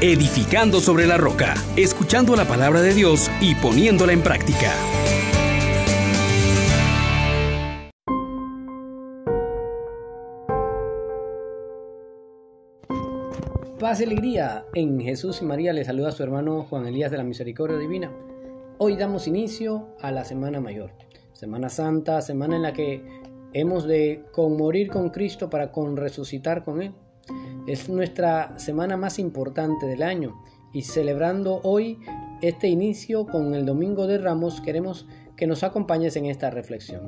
edificando sobre la roca, escuchando la palabra de Dios y poniéndola en práctica. Paz y alegría en Jesús y María le saluda a su hermano Juan Elías de la Misericordia Divina. Hoy damos inicio a la Semana Mayor, Semana Santa, semana en la que hemos de conmorir con Cristo para con resucitar con Él. Es nuestra semana más importante del año y celebrando hoy este inicio con el Domingo de Ramos queremos que nos acompañes en esta reflexión.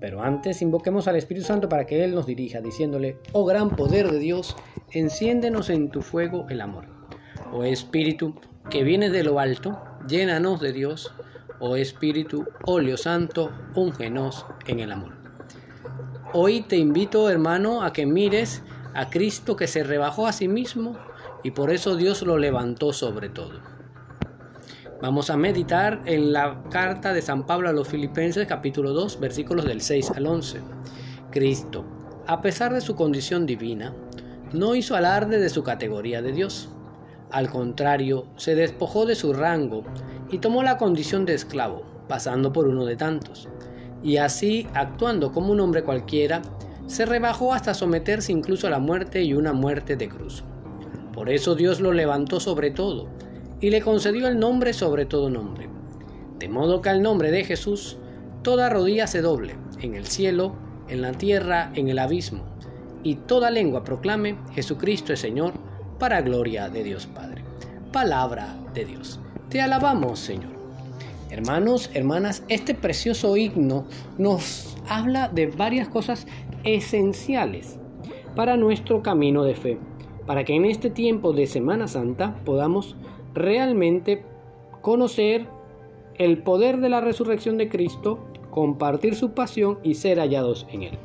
Pero antes invoquemos al Espíritu Santo para que Él nos dirija, diciéndole, oh gran poder de Dios, enciéndenos en tu fuego el amor. Oh Espíritu, que vienes de lo alto, llénanos de Dios. Oh Espíritu, óleo santo, úngenos en el amor. Hoy te invito, hermano, a que mires a Cristo que se rebajó a sí mismo y por eso Dios lo levantó sobre todo. Vamos a meditar en la carta de San Pablo a los Filipenses capítulo 2 versículos del 6 al 11. Cristo, a pesar de su condición divina, no hizo alarde de su categoría de Dios. Al contrario, se despojó de su rango y tomó la condición de esclavo, pasando por uno de tantos. Y así, actuando como un hombre cualquiera, se rebajó hasta someterse incluso a la muerte y una muerte de cruz. Por eso Dios lo levantó sobre todo y le concedió el nombre sobre todo nombre. De modo que al nombre de Jesús toda rodilla se doble, en el cielo, en la tierra, en el abismo, y toda lengua proclame Jesucristo es Señor, para gloria de Dios Padre. Palabra de Dios. Te alabamos, Señor. Hermanos, hermanas, este precioso himno nos habla de varias cosas esenciales para nuestro camino de fe, para que en este tiempo de Semana Santa podamos realmente conocer el poder de la resurrección de Cristo, compartir su pasión y ser hallados en Él.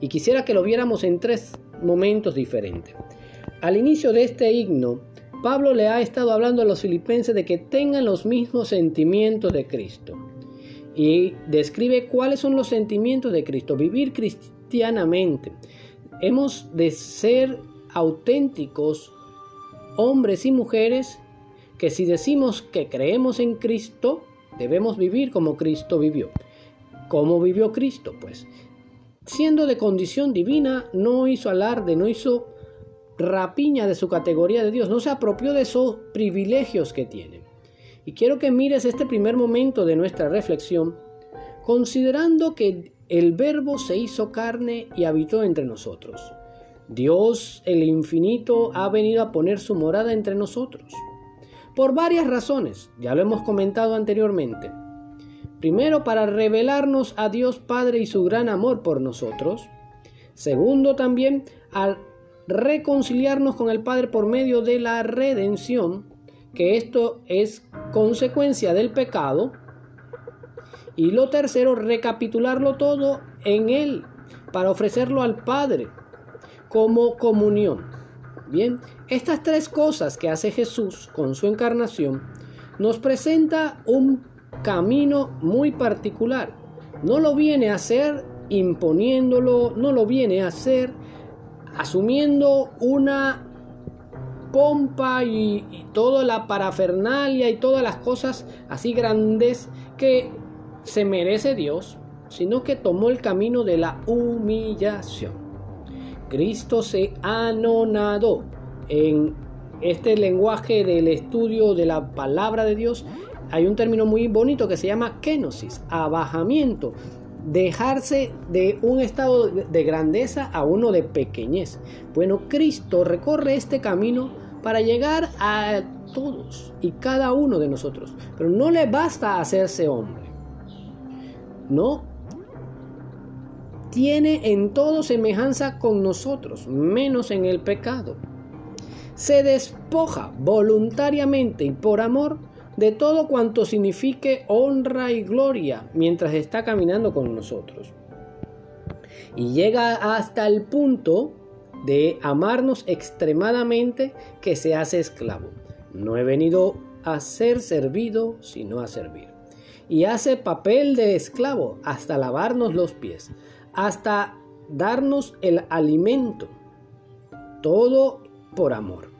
Y quisiera que lo viéramos en tres momentos diferentes. Al inicio de este himno, Pablo le ha estado hablando a los filipenses de que tengan los mismos sentimientos de Cristo y describe cuáles son los sentimientos de Cristo, vivir cristianamente. Hemos de ser auténticos hombres y mujeres que si decimos que creemos en Cristo, debemos vivir como Cristo vivió. ¿Cómo vivió Cristo? Pues siendo de condición divina, no hizo alarde, no hizo rapiña de su categoría de Dios, no se apropió de esos privilegios que tiene. Y quiero que mires este primer momento de nuestra reflexión, considerando que el verbo se hizo carne y habitó entre nosotros. Dios, el infinito, ha venido a poner su morada entre nosotros. Por varias razones, ya lo hemos comentado anteriormente. Primero, para revelarnos a Dios Padre y su gran amor por nosotros. Segundo, también al reconciliarnos con el Padre por medio de la redención que esto es consecuencia del pecado. Y lo tercero, recapitularlo todo en Él para ofrecerlo al Padre como comunión. Bien, estas tres cosas que hace Jesús con su encarnación nos presenta un camino muy particular. No lo viene a hacer imponiéndolo, no lo viene a hacer asumiendo una pompa y, toda la parafernalia y todas las cosas así grandes que se merece Dios, sino que tomó el camino de la humillación. Cristo se anonadó en este lenguaje del estudio de la palabra de Dios. Hay un término muy bonito que se llama kenosis, abajamiento, dejarse de un estado de grandeza a uno de pequeñez. Bueno, Cristo recorre este camino para llegar a todos y cada uno de nosotros. Pero no le basta hacerse hombre. No. Tiene en todo semejanza con nosotros, menos en el pecado. Se despoja voluntariamente y por amor de todo cuanto signifique honra y gloria mientras está caminando con nosotros. Y llega hasta el punto de amarnos extremadamente que se hace esclavo. No he venido a ser servido, sino a servir. Y hace papel de esclavo hasta lavarnos los pies, hasta darnos el alimento. Todo por amor.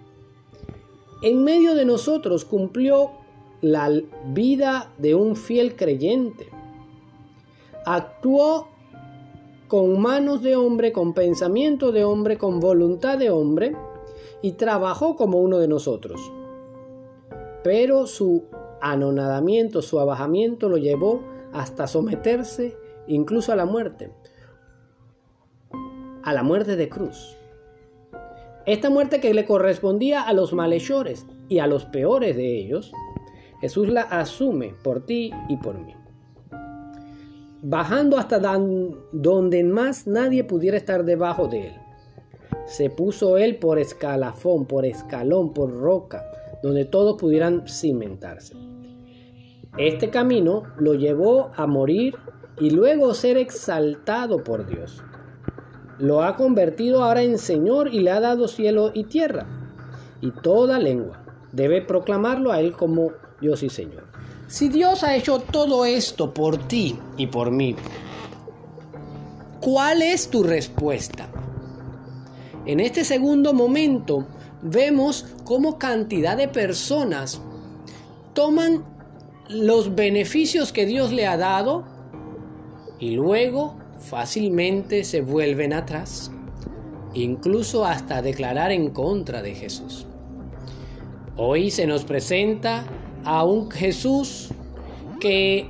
en medio de nosotros cumplió la vida de un fiel creyente. Actuó con manos de hombre, con pensamiento de hombre, con voluntad de hombre, y trabajó como uno de nosotros. Pero su anonadamiento, su abajamiento lo llevó hasta someterse incluso a la muerte, a la muerte de cruz. Esta muerte que le correspondía a los malhechores y a los peores de ellos, Jesús la asume por ti y por mí. Bajando hasta donde más nadie pudiera estar debajo de él. Se puso él por escalafón, por escalón, por roca, donde todos pudieran cimentarse. Este camino lo llevó a morir y luego ser exaltado por Dios. Lo ha convertido ahora en Señor y le ha dado cielo y tierra. Y toda lengua debe proclamarlo a Él como Dios y Señor. Si Dios ha hecho todo esto por ti y por mí, ¿cuál es tu respuesta? En este segundo momento vemos cómo cantidad de personas toman los beneficios que Dios le ha dado y luego fácilmente se vuelven atrás, incluso hasta declarar en contra de Jesús. Hoy se nos presenta a un Jesús que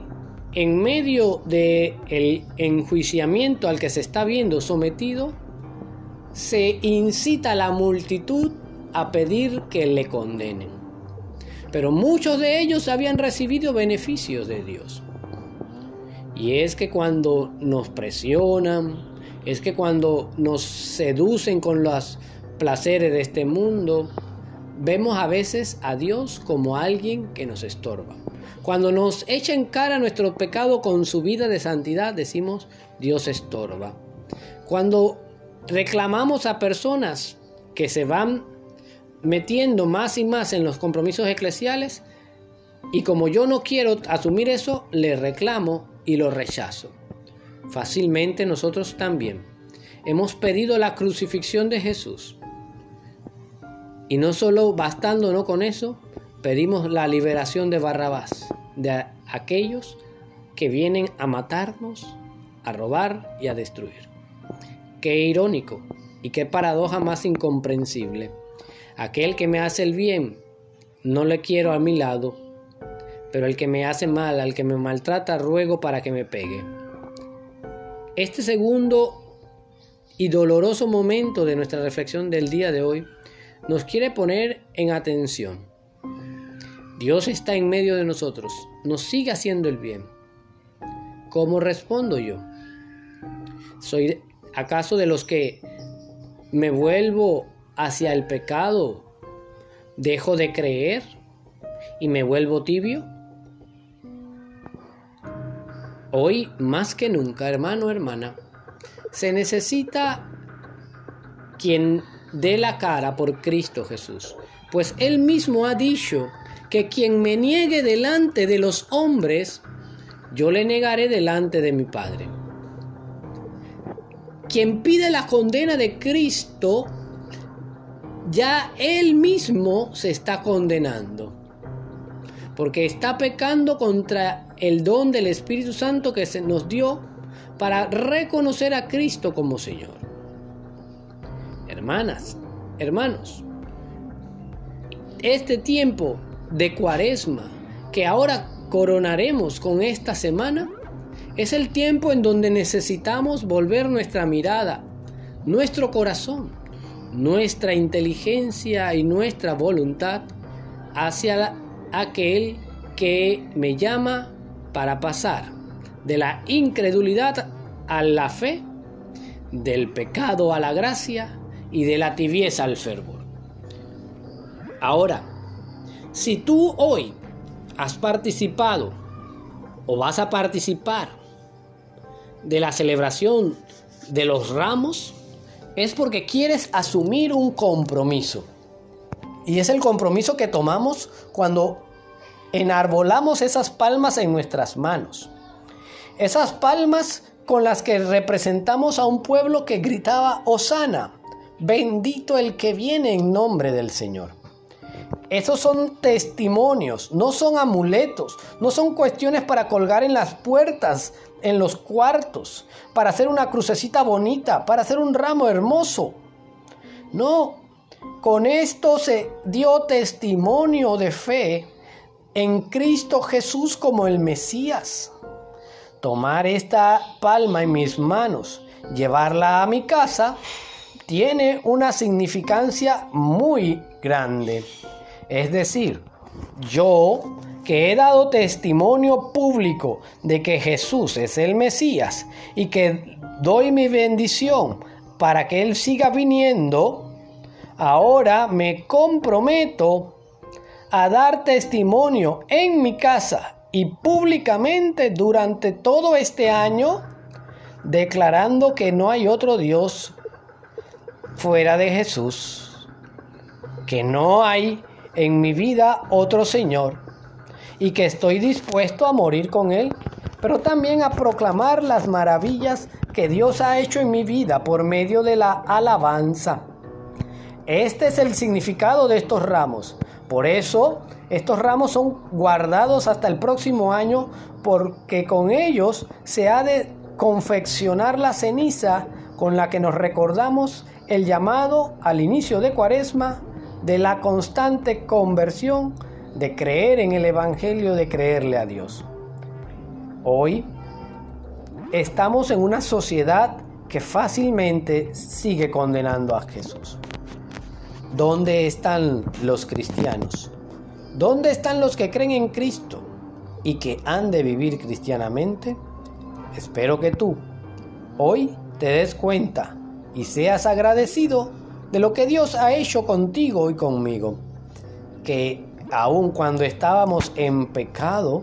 en medio del el enjuiciamiento al que se está viendo sometido, se incita a la multitud a pedir que le condenen. Pero muchos de ellos habían recibido beneficios de Dios. Y es que cuando nos presionan, es que cuando nos seducen con los placeres de este mundo, vemos a veces a Dios como alguien que nos estorba. Cuando nos echa en cara nuestro pecado con su vida de santidad, decimos Dios estorba. Cuando reclamamos a personas que se van metiendo más y más en los compromisos eclesiales y como yo no quiero asumir eso, le reclamo y lo rechazo. Fácilmente nosotros también hemos pedido la crucifixión de Jesús. Y no solo bastándonos con eso, pedimos la liberación de Barrabás, de aquellos que vienen a matarnos, a robar y a destruir. Qué irónico y qué paradoja más incomprensible. Aquel que me hace el bien, no le quiero a mi lado, pero el que me hace mal, al que me maltrata, ruego para que me pegue. Este segundo y doloroso momento de nuestra reflexión del día de hoy nos quiere poner en atención. Dios está en medio de nosotros, nos sigue haciendo el bien. ¿Cómo respondo yo? ¿Soy acaso de los que me vuelvo hacia el pecado, dejo de creer y me vuelvo tibio? Hoy, más que nunca, hermano, hermana, se necesita quien dé la cara por Cristo Jesús, pues Él mismo ha dicho que quien me niegue delante de los hombres, yo le negaré delante de mi Padre. Quien pide la condena de Cristo, ya él mismo se está condenando. Porque está pecando contra el don del Espíritu Santo que se nos dio para reconocer a Cristo como Señor. Hermanas, hermanos, este tiempo de cuaresma que ahora coronaremos con esta semana es el tiempo en donde necesitamos volver nuestra mirada, nuestro corazón nuestra inteligencia y nuestra voluntad hacia aquel que me llama para pasar de la incredulidad a la fe, del pecado a la gracia y de la tibieza al fervor. Ahora, si tú hoy has participado o vas a participar de la celebración de los ramos, es porque quieres asumir un compromiso. Y es el compromiso que tomamos cuando enarbolamos esas palmas en nuestras manos. Esas palmas con las que representamos a un pueblo que gritaba, Osana, bendito el que viene en nombre del Señor. Esos son testimonios, no son amuletos, no son cuestiones para colgar en las puertas, en los cuartos, para hacer una crucecita bonita, para hacer un ramo hermoso. No, con esto se dio testimonio de fe en Cristo Jesús como el Mesías. Tomar esta palma en mis manos, llevarla a mi casa, tiene una significancia muy grande. Es decir, yo que he dado testimonio público de que Jesús es el Mesías y que doy mi bendición para que Él siga viniendo, ahora me comprometo a dar testimonio en mi casa y públicamente durante todo este año, declarando que no hay otro Dios fuera de Jesús, que no hay en mi vida otro Señor y que estoy dispuesto a morir con Él, pero también a proclamar las maravillas que Dios ha hecho en mi vida por medio de la alabanza. Este es el significado de estos ramos. Por eso, estos ramos son guardados hasta el próximo año porque con ellos se ha de confeccionar la ceniza con la que nos recordamos el llamado al inicio de Cuaresma de la constante conversión de creer en el Evangelio, de creerle a Dios. Hoy estamos en una sociedad que fácilmente sigue condenando a Jesús. ¿Dónde están los cristianos? ¿Dónde están los que creen en Cristo y que han de vivir cristianamente? Espero que tú hoy te des cuenta y seas agradecido de lo que Dios ha hecho contigo y conmigo. Que aun cuando estábamos en pecado,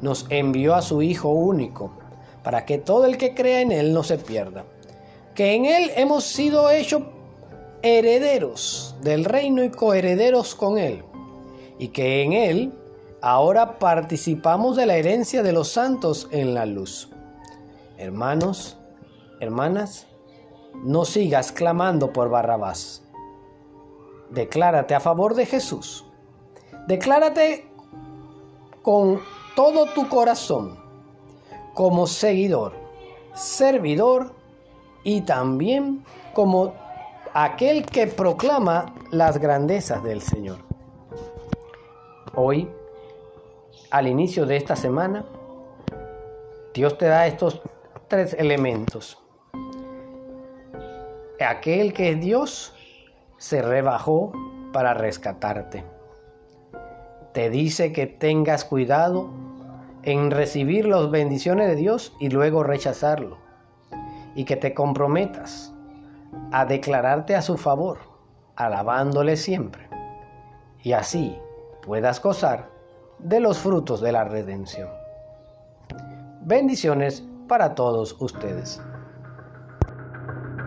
nos envió a su Hijo único, para que todo el que crea en Él no se pierda. Que en Él hemos sido hechos herederos del reino y coherederos con Él, y que en Él ahora participamos de la herencia de los santos en la luz. Hermanos, hermanas, no sigas clamando por Barrabás. Declárate a favor de Jesús. Declárate con todo tu corazón como seguidor, servidor y también como aquel que proclama las grandezas del Señor. Hoy, al inicio de esta semana, Dios te da estos tres elementos. Aquel que es Dios se rebajó para rescatarte. Te dice que tengas cuidado en recibir las bendiciones de Dios y luego rechazarlo. Y que te comprometas a declararte a su favor, alabándole siempre, y así puedas gozar de los frutos de la redención. Bendiciones para todos ustedes.